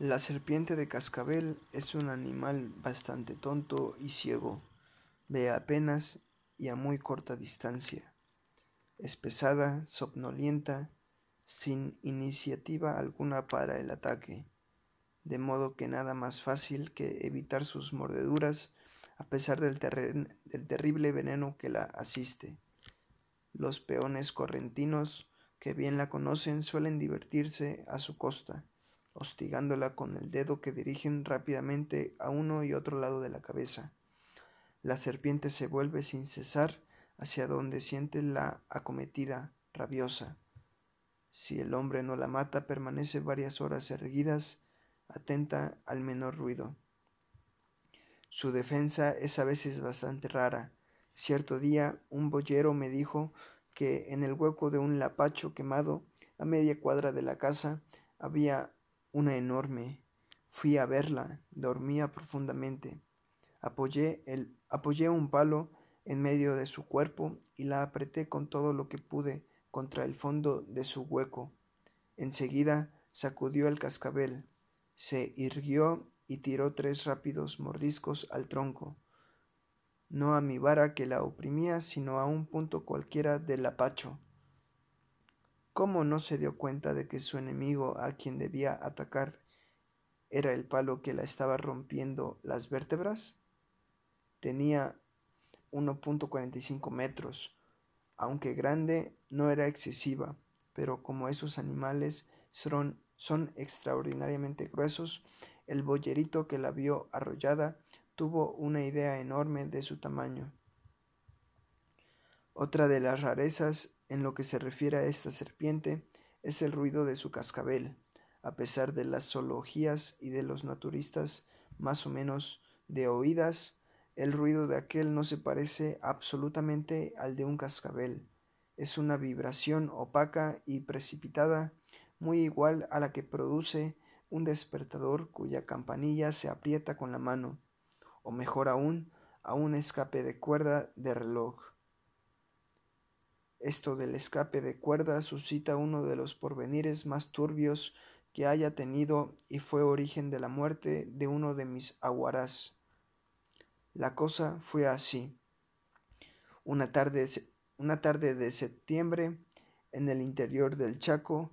La serpiente de cascabel es un animal bastante tonto y ciego. Ve apenas y a muy corta distancia. Es pesada, somnolienta, sin iniciativa alguna para el ataque, de modo que nada más fácil que evitar sus mordeduras a pesar del, del terrible veneno que la asiste. Los peones correntinos que bien la conocen suelen divertirse a su costa hostigándola con el dedo que dirigen rápidamente a uno y otro lado de la cabeza. La serpiente se vuelve sin cesar hacia donde siente la acometida, rabiosa. Si el hombre no la mata, permanece varias horas erguidas, atenta al menor ruido. Su defensa es a veces bastante rara. Cierto día un boyero me dijo que en el hueco de un lapacho quemado, a media cuadra de la casa, había una enorme. Fui a verla, dormía profundamente. Apoyé, el, apoyé un palo en medio de su cuerpo y la apreté con todo lo que pude contra el fondo de su hueco. Enseguida sacudió el cascabel, se irguió y tiró tres rápidos mordiscos al tronco, no a mi vara que la oprimía, sino a un punto cualquiera del apacho. ¿Cómo no se dio cuenta de que su enemigo a quien debía atacar era el palo que la estaba rompiendo las vértebras? Tenía 1.45 metros. Aunque grande, no era excesiva, pero como esos animales son, extraordinariamente gruesos, el boyerito que la vio arrollada tuvo una idea enorme de su tamaño. Otra de las rarezas en lo que se refiere a esta serpiente es el ruido de su cascabel, a pesar de las zoologías y de los naturistas más o menos de oídas, el ruido de aquel no se parece absolutamente al de un cascabel. Es una vibración opaca y precipitada, muy igual a la que produce un despertador cuya campanilla se aprieta con la mano, o mejor aún, a un escape de cuerda de reloj. Esto del escape de cuerda suscita uno de los porvenires más turbios que haya tenido y fue origen de la muerte de uno de mis aguarás. La cosa fue así. Una tarde, una tarde de septiembre, en el interior del Chaco,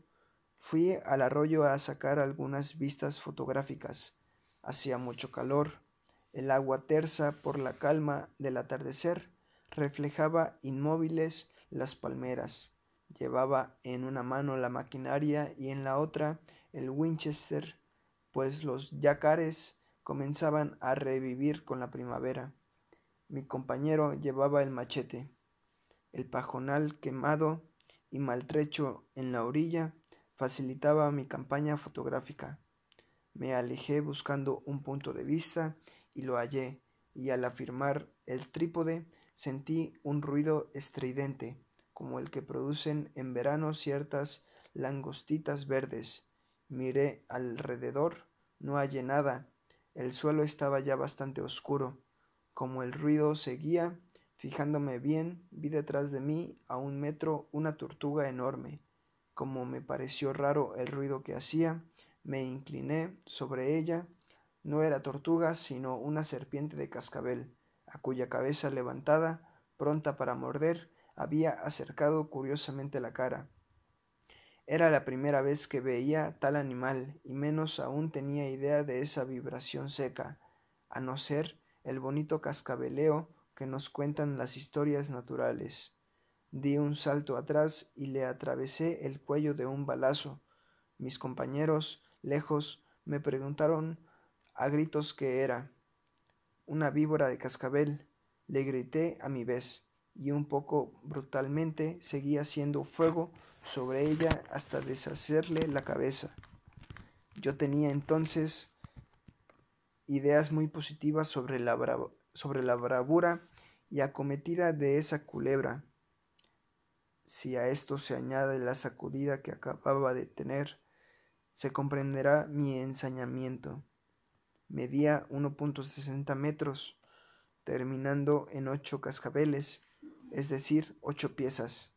fui al arroyo a sacar algunas vistas fotográficas. Hacía mucho calor. El agua tersa por la calma del atardecer reflejaba inmóviles las palmeras. Llevaba en una mano la maquinaria y en la otra el Winchester, pues los yacares comenzaban a revivir con la primavera. Mi compañero llevaba el machete. El pajonal quemado y maltrecho en la orilla facilitaba mi campaña fotográfica. Me alejé buscando un punto de vista y lo hallé, y al afirmar el trípode sentí un ruido estridente, como el que producen en verano ciertas langostitas verdes. Miré alrededor, no hallé nada. El suelo estaba ya bastante oscuro. Como el ruido seguía, fijándome bien, vi detrás de mí a un metro una tortuga enorme. Como me pareció raro el ruido que hacía, me incliné sobre ella. No era tortuga, sino una serpiente de cascabel a cuya cabeza levantada, pronta para morder, había acercado curiosamente la cara. Era la primera vez que veía tal animal, y menos aún tenía idea de esa vibración seca, a no ser el bonito cascabeleo que nos cuentan las historias naturales. Di un salto atrás y le atravesé el cuello de un balazo. Mis compañeros, lejos, me preguntaron a gritos qué era una víbora de cascabel. Le grité a mi vez, y un poco brutalmente seguí haciendo fuego sobre ella hasta deshacerle la cabeza. Yo tenía entonces ideas muy positivas sobre la, sobre la bravura y acometida de esa culebra. Si a esto se añade la sacudida que acababa de tener, se comprenderá mi ensañamiento medía 1.60 metros, terminando en ocho cascabeles, es decir, ocho piezas.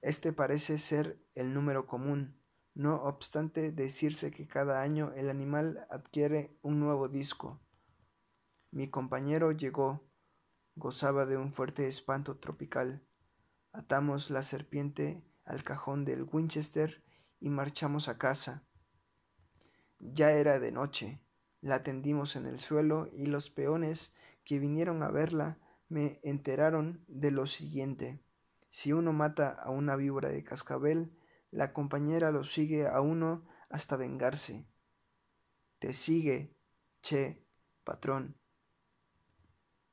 Este parece ser el número común, No obstante decirse que cada año el animal adquiere un nuevo disco. Mi compañero llegó, gozaba de un fuerte espanto tropical. Atamos la serpiente al cajón del Winchester y marchamos a casa. Ya era de noche. La tendimos en el suelo y los peones que vinieron a verla me enteraron de lo siguiente. Si uno mata a una víbora de cascabel, la compañera lo sigue a uno hasta vengarse. Te sigue, che, patrón.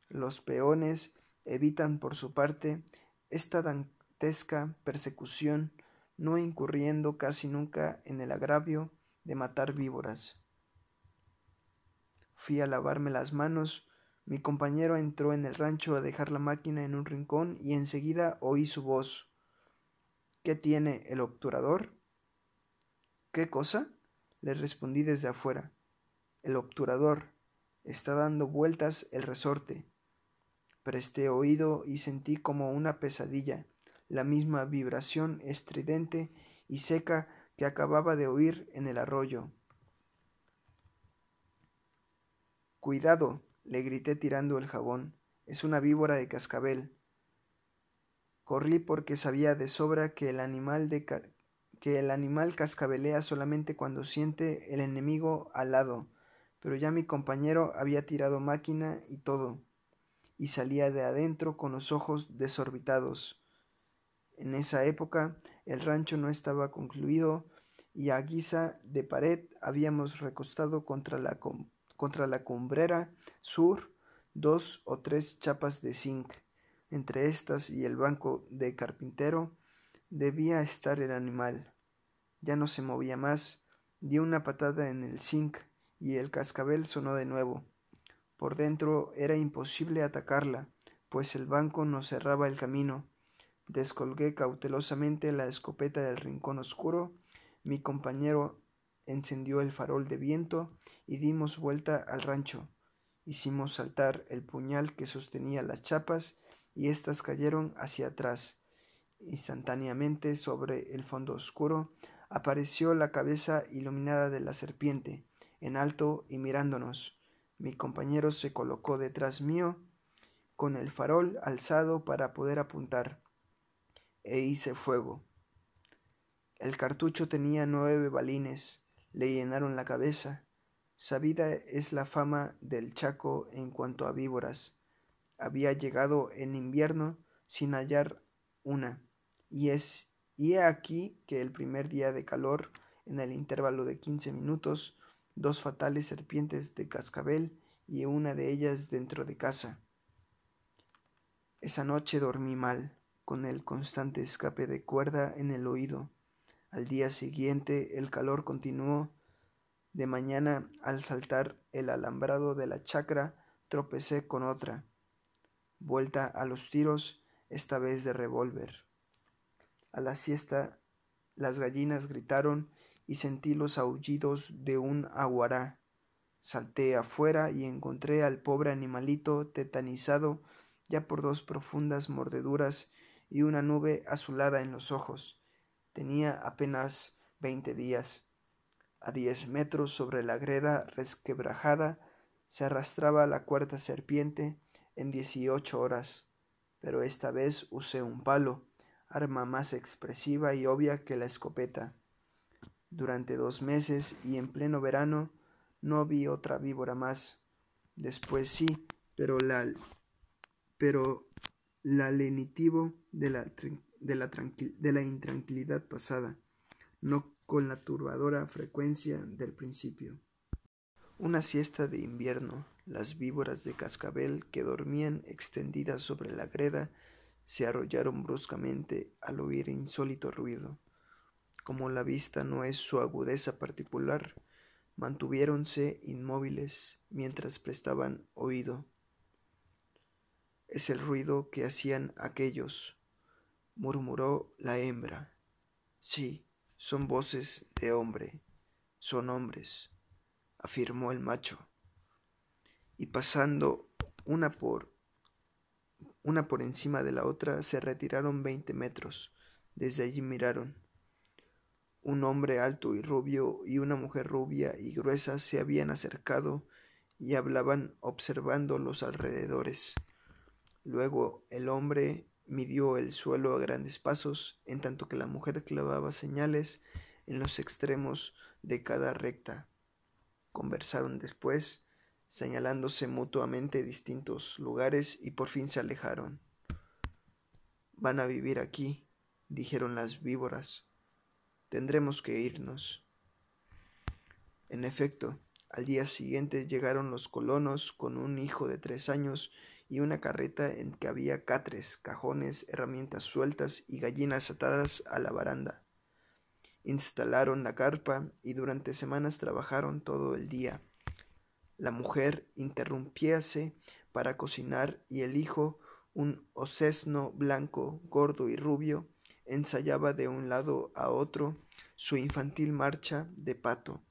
Los peones evitan por su parte esta dantesca persecución, no incurriendo casi nunca en el agravio de matar víboras. Fui a lavarme las manos, mi compañero entró en el rancho a dejar la máquina en un rincón y enseguida oí su voz. ¿Qué tiene el obturador? ¿Qué cosa? le respondí desde afuera. El obturador. Está dando vueltas el resorte. Presté oído y sentí como una pesadilla, la misma vibración estridente y seca que acababa de oír en el arroyo. Cuidado, le grité tirando el jabón. Es una víbora de cascabel. Corrí porque sabía de sobra que el animal que el animal cascabelea solamente cuando siente el enemigo al lado, pero ya mi compañero había tirado máquina y todo, y salía de adentro con los ojos desorbitados. En esa época el rancho no estaba concluido y a guisa de pared habíamos recostado contra la, contra la cumbrera sur dos o tres chapas de zinc. Entre estas y el banco de carpintero debía estar el animal. Ya no se movía más. Di una patada en el zinc y el cascabel sonó de nuevo. Por dentro era imposible atacarla, pues el banco nos cerraba el camino. Descolgué cautelosamente la escopeta del rincón oscuro. Mi compañero encendió el farol de viento y dimos vuelta al rancho. Hicimos saltar el puñal que sostenía las chapas y éstas cayeron hacia atrás. Instantáneamente sobre el fondo oscuro apareció la cabeza iluminada de la serpiente, en alto y mirándonos. Mi compañero se colocó detrás mío, con el farol alzado para poder apuntar, e hice fuego. El cartucho tenía nueve balines, le llenaron la cabeza. Sabida es la fama del Chaco en cuanto a víboras había llegado en invierno sin hallar una, y es y he aquí que el primer día de calor, en el intervalo de quince minutos, dos fatales serpientes de cascabel y una de ellas dentro de casa. Esa noche dormí mal, con el constante escape de cuerda en el oído. Al día siguiente el calor continuó. De mañana, al saltar el alambrado de la chacra, tropecé con otra vuelta a los tiros, esta vez de revólver. A la siesta las gallinas gritaron y sentí los aullidos de un aguará. Salté afuera y encontré al pobre animalito tetanizado ya por dos profundas mordeduras y una nube azulada en los ojos. Tenía apenas veinte días. A diez metros sobre la greda resquebrajada se arrastraba la cuarta serpiente en dieciocho horas, pero esta vez usé un palo, arma más expresiva y obvia que la escopeta. Durante dos meses y en pleno verano no vi otra víbora más. Después sí, pero la pero la lenitivo de la, de la, de la intranquilidad pasada, no con la turbadora frecuencia del principio. Una siesta de invierno las víboras de cascabel que dormían extendidas sobre la greda se arrollaron bruscamente al oír insólito ruido. Como la vista no es su agudeza particular, mantuviéronse inmóviles mientras prestaban oído. Es el ruido que hacían aquellos, murmuró la hembra. Sí, son voces de hombre, son hombres, afirmó el macho y pasando una por una por encima de la otra se retiraron veinte metros. Desde allí miraron. un hombre alto y rubio y una mujer rubia y gruesa se habían acercado y hablaban observando los alrededores. Luego el hombre midió el suelo a grandes pasos, en tanto que la mujer clavaba señales en los extremos de cada recta. Conversaron después, señalándose mutuamente distintos lugares y por fin se alejaron. Van a vivir aquí, dijeron las víboras. Tendremos que irnos. En efecto, al día siguiente llegaron los colonos con un hijo de tres años y una carreta en que había catres, cajones, herramientas sueltas y gallinas atadas a la baranda. Instalaron la carpa y durante semanas trabajaron todo el día. La mujer interrumpíase para cocinar y el hijo, un osesno blanco, gordo y rubio, ensayaba de un lado a otro su infantil marcha de pato.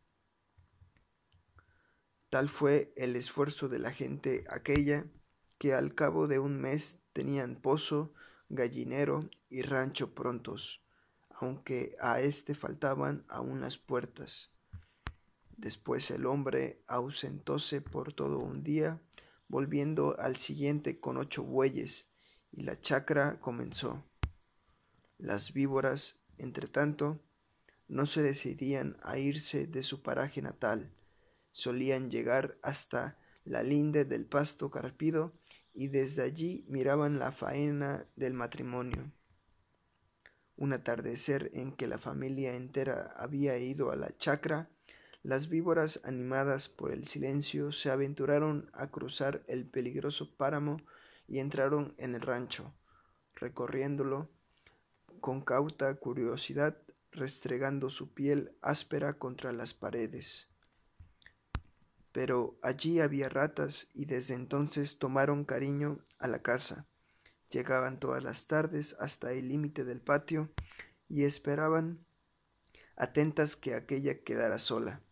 Tal fue el esfuerzo de la gente aquella que al cabo de un mes tenían pozo, gallinero y rancho prontos, aunque a éste faltaban aún las puertas. Después el hombre ausentóse por todo un día, volviendo al siguiente con ocho bueyes, y la chacra comenzó. Las víboras, entre tanto, no se decidían a irse de su paraje natal, solían llegar hasta la linde del pasto carpido y desde allí miraban la faena del matrimonio. Un atardecer en que la familia entera había ido a la chacra, las víboras animadas por el silencio se aventuraron a cruzar el peligroso páramo y entraron en el rancho, recorriéndolo con cauta curiosidad, restregando su piel áspera contra las paredes pero allí había ratas y desde entonces tomaron cariño a la casa. Llegaban todas las tardes hasta el límite del patio y esperaban atentas que aquella quedara sola.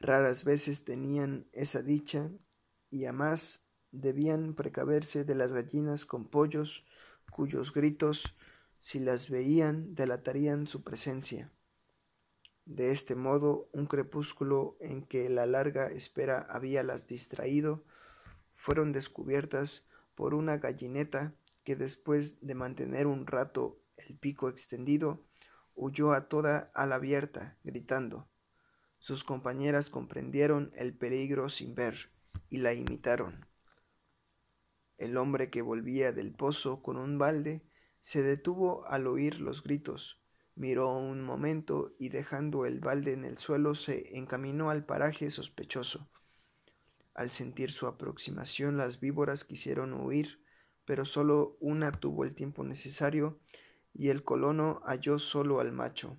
Raras veces tenían esa dicha y además debían precaverse de las gallinas con pollos cuyos gritos, si las veían, delatarían su presencia. De este modo, un crepúsculo en que la larga espera habíalas distraído, fueron descubiertas por una gallineta que después de mantener un rato el pico extendido, huyó a toda ala abierta, gritando. Sus compañeras comprendieron el peligro sin ver y la imitaron. El hombre que volvía del pozo con un balde se detuvo al oír los gritos, miró un momento y dejando el balde en el suelo se encaminó al paraje sospechoso. Al sentir su aproximación las víboras quisieron huir, pero solo una tuvo el tiempo necesario y el colono halló solo al macho.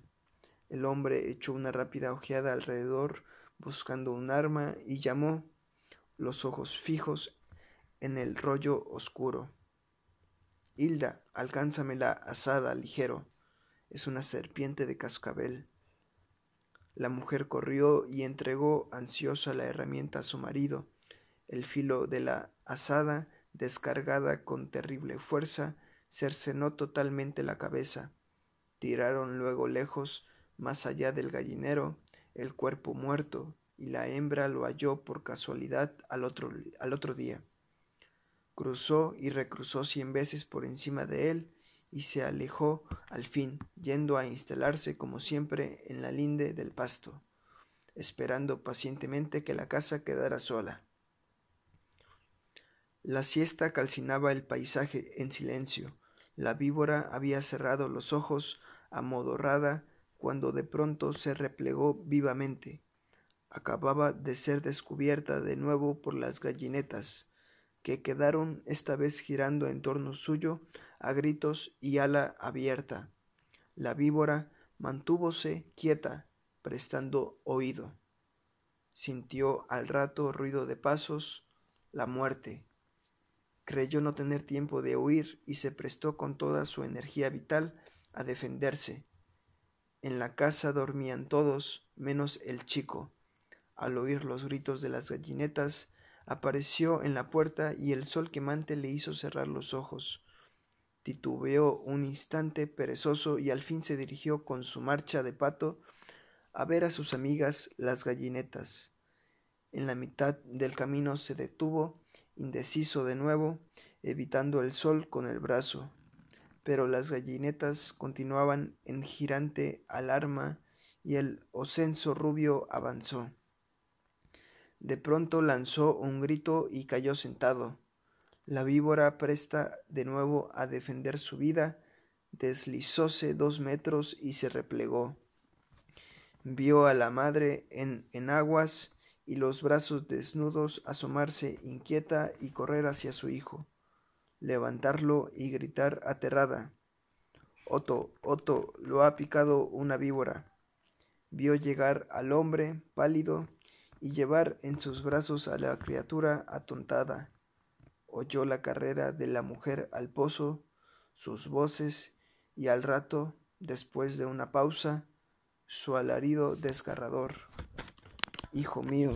El hombre echó una rápida ojeada alrededor buscando un arma y llamó, los ojos fijos en el rollo oscuro. Hilda, alcánzame la asada ligero es una serpiente de cascabel. La mujer corrió y entregó ansiosa la herramienta a su marido. El filo de la asada, descargada con terrible fuerza, cercenó totalmente la cabeza. Tiraron luego lejos, más allá del gallinero, el cuerpo muerto, y la hembra lo halló por casualidad al otro, al otro día. Cruzó y recruzó cien veces por encima de él, y se alejó al fin, yendo a instalarse como siempre en la linde del pasto, esperando pacientemente que la casa quedara sola. La siesta calcinaba el paisaje en silencio. La víbora había cerrado los ojos amodorrada cuando de pronto se replegó vivamente. Acababa de ser descubierta de nuevo por las gallinetas, que quedaron esta vez girando en torno suyo a gritos y ala abierta. La víbora mantúvose quieta, prestando oído. Sintió al rato ruido de pasos, la muerte. Creyó no tener tiempo de huir y se prestó con toda su energía vital a defenderse. En la casa dormían todos, menos el chico. Al oír los gritos de las gallinetas, apareció en la puerta y el sol quemante le hizo cerrar los ojos Titubeó un instante perezoso y al fin se dirigió con su marcha de pato a ver a sus amigas las gallinetas. En la mitad del camino se detuvo, indeciso de nuevo, evitando el sol con el brazo. Pero las gallinetas continuaban en girante alarma y el ocenso rubio avanzó. De pronto lanzó un grito y cayó sentado. La víbora, presta de nuevo a defender su vida, deslizóse dos metros y se replegó. Vio a la madre en enaguas y los brazos desnudos asomarse inquieta y correr hacia su hijo, levantarlo y gritar aterrada. Otto, Otto, lo ha picado una víbora. Vio llegar al hombre pálido y llevar en sus brazos a la criatura atontada oyó la carrera de la mujer al pozo, sus voces, y al rato, después de una pausa, su alarido desgarrador. Hijo mío.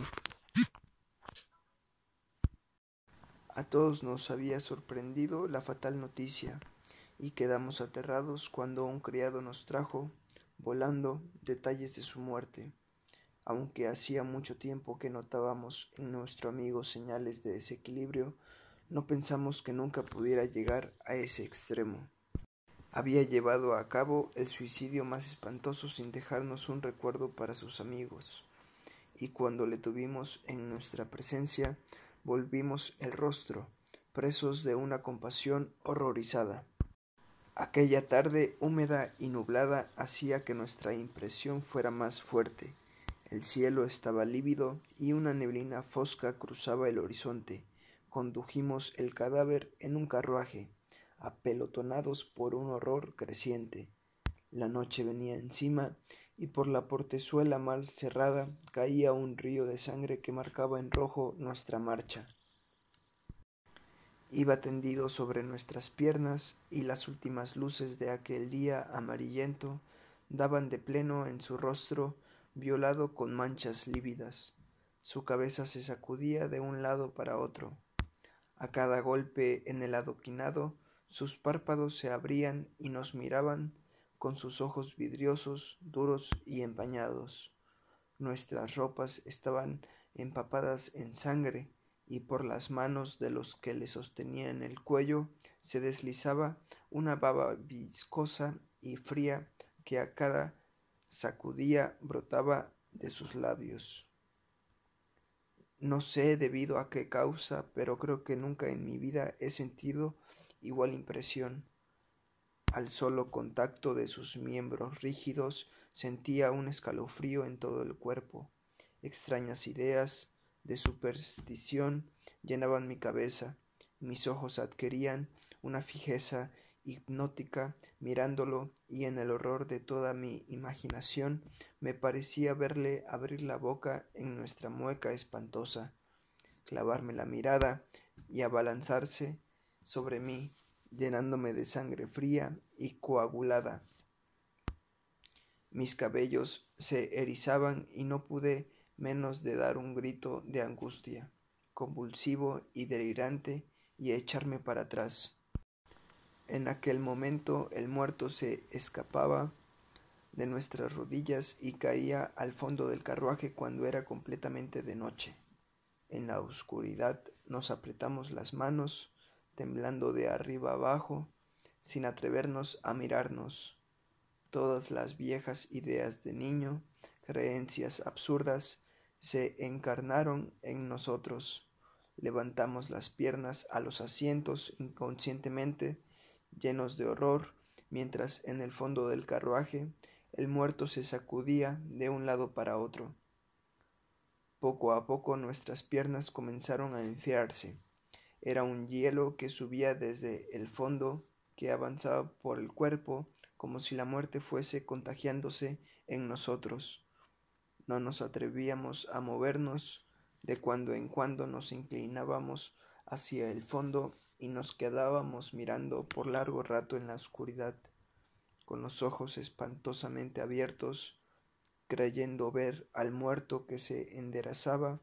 A todos nos había sorprendido la fatal noticia, y quedamos aterrados cuando un criado nos trajo, volando, detalles de su muerte, aunque hacía mucho tiempo que notábamos en nuestro amigo señales de desequilibrio no pensamos que nunca pudiera llegar a ese extremo. Había llevado a cabo el suicidio más espantoso sin dejarnos un recuerdo para sus amigos, y cuando le tuvimos en nuestra presencia, volvimos el rostro, presos de una compasión horrorizada. Aquella tarde húmeda y nublada hacía que nuestra impresión fuera más fuerte. El cielo estaba lívido y una neblina fosca cruzaba el horizonte condujimos el cadáver en un carruaje, apelotonados por un horror creciente. La noche venía encima y por la portezuela mal cerrada caía un río de sangre que marcaba en rojo nuestra marcha. Iba tendido sobre nuestras piernas y las últimas luces de aquel día amarillento daban de pleno en su rostro violado con manchas lívidas. Su cabeza se sacudía de un lado para otro. A cada golpe en el adoquinado, sus párpados se abrían y nos miraban con sus ojos vidriosos, duros y empañados. Nuestras ropas estaban empapadas en sangre y por las manos de los que le sostenían el cuello se deslizaba una baba viscosa y fría que a cada sacudía brotaba de sus labios. No sé debido a qué causa, pero creo que nunca en mi vida he sentido igual impresión. Al solo contacto de sus miembros rígidos sentía un escalofrío en todo el cuerpo. Extrañas ideas de superstición llenaban mi cabeza, mis ojos adquirían una fijeza hipnótica mirándolo y en el horror de toda mi imaginación me parecía verle abrir la boca en nuestra mueca espantosa, clavarme la mirada y abalanzarse sobre mí, llenándome de sangre fría y coagulada. Mis cabellos se erizaban y no pude menos de dar un grito de angustia, convulsivo y delirante, y echarme para atrás. En aquel momento el muerto se escapaba de nuestras rodillas y caía al fondo del carruaje cuando era completamente de noche. En la oscuridad nos apretamos las manos, temblando de arriba abajo, sin atrevernos a mirarnos. Todas las viejas ideas de niño, creencias absurdas, se encarnaron en nosotros. Levantamos las piernas a los asientos inconscientemente, llenos de horror, mientras en el fondo del carruaje el muerto se sacudía de un lado para otro. Poco a poco nuestras piernas comenzaron a enfriarse. Era un hielo que subía desde el fondo, que avanzaba por el cuerpo, como si la muerte fuese contagiándose en nosotros. No nos atrevíamos a movernos, de cuando en cuando nos inclinábamos hacia el fondo y nos quedábamos mirando por largo rato en la oscuridad, con los ojos espantosamente abiertos, creyendo ver al muerto que se enderezaba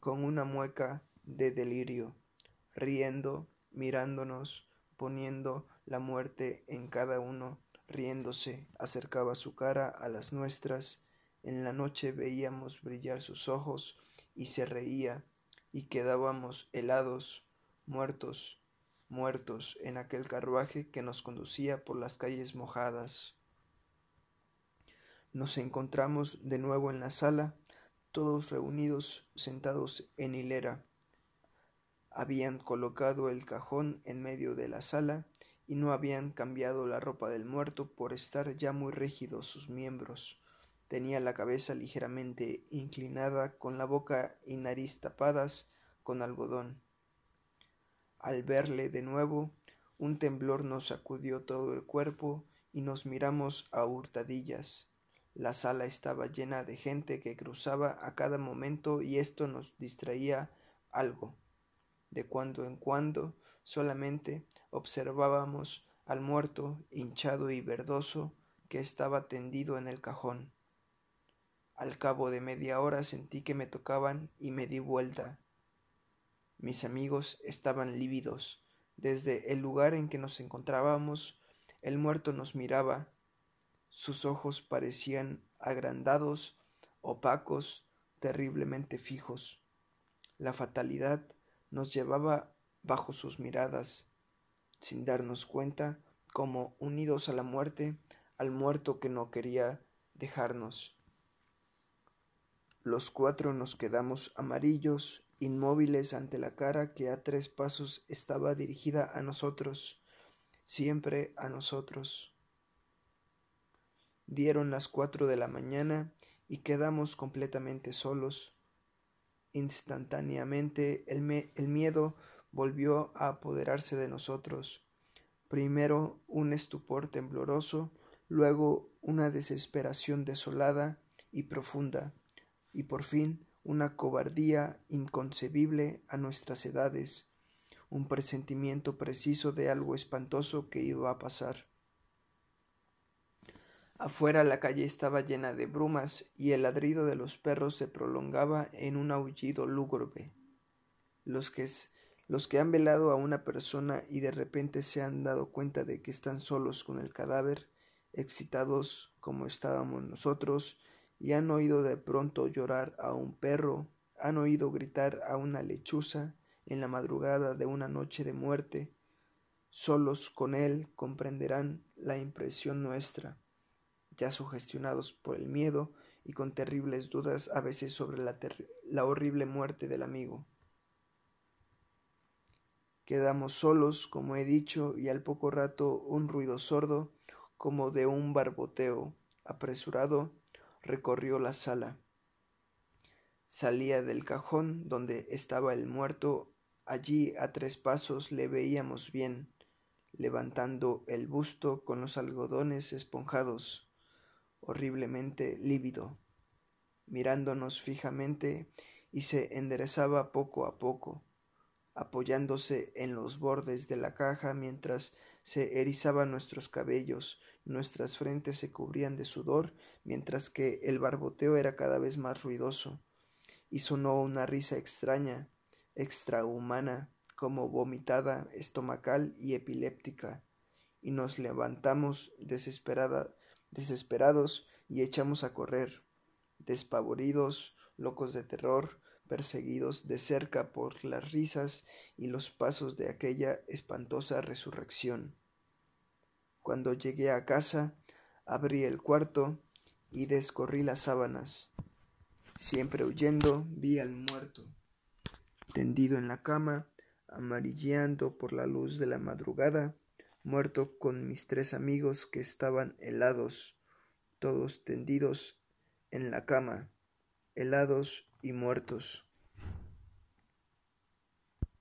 con una mueca de delirio, riendo, mirándonos, poniendo La muerte en cada uno, riéndose, acercaba su cara a las nuestras. En la noche veíamos brillar sus ojos y se reía, y quedábamos helados, muertos, muertos en aquel carruaje que nos conducía por las calles mojadas. Nos encontramos de nuevo en la sala, todos reunidos sentados en hilera. Habían colocado el cajón en medio de la sala y no habían cambiado la ropa del muerto por estar ya muy rígidos sus miembros. Tenía la cabeza ligeramente inclinada, con la boca y nariz tapadas con algodón. Al verle de nuevo, un temblor nos sacudió todo el cuerpo y nos miramos a hurtadillas. La sala estaba llena de gente que cruzaba a cada momento y esto nos distraía algo. De cuando en cuando solamente observábamos al muerto hinchado y verdoso que estaba tendido en el cajón. Al cabo de media hora sentí que me tocaban y me di vuelta. Mis amigos estaban lívidos. Desde el lugar en que nos encontrábamos, el muerto nos miraba. Sus ojos parecían agrandados, opacos, terriblemente fijos. La fatalidad nos llevaba bajo sus miradas, sin darnos cuenta, como unidos a la muerte, al muerto que no quería dejarnos. Los cuatro nos quedamos amarillos, inmóviles ante la cara que a tres pasos estaba dirigida a nosotros, siempre a nosotros. Dieron las cuatro de la mañana y quedamos completamente solos. Instantáneamente el, miedo volvió a apoderarse de nosotros. Primero un estupor tembloroso, luego una desesperación desolada y profunda, y por fin una cobardía inconcebible a nuestras edades, un presentimiento preciso de algo espantoso que iba a pasar. Afuera la calle estaba llena de brumas y el ladrido de los perros se prolongaba en un aullido lúgubre. Los que, los que han velado a una persona y de repente se han dado cuenta de que están solos con el cadáver, excitados como estábamos nosotros, y han oído de pronto llorar a un perro, han oído gritar a una lechuza en la madrugada de una noche de muerte, solos con él comprenderán la impresión nuestra, ya sugestionados por el miedo y con terribles dudas a veces sobre la, la horrible muerte del amigo. Quedamos solos, como he dicho, y al poco rato un ruido sordo, como de un barboteo apresurado, recorrió la sala. Salía del cajón donde estaba el muerto. Allí a tres pasos le veíamos bien, levantando el busto con los algodones esponjados, horriblemente lívido, mirándonos fijamente y se enderezaba poco a poco, apoyándose en los bordes de la caja mientras se erizaban nuestros cabellos, nuestras frentes se cubrían de sudor, mientras que el barboteo era cada vez más ruidoso, y sonó una risa extraña, extrahumana, como vomitada, estomacal y epiléptica, y nos levantamos desesperados y echamos a correr, despavoridos, locos de terror, perseguidos de cerca por las risas y los pasos de aquella espantosa resurrección. Cuando llegué a casa, abrí el cuarto y descorrí las sábanas. Siempre huyendo, vi al muerto, tendido en la cama, amarilleando por la luz de la madrugada, muerto con mis tres amigos que estaban helados, todos tendidos en la cama, helados y muertos.